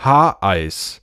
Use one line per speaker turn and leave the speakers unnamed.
Haareis.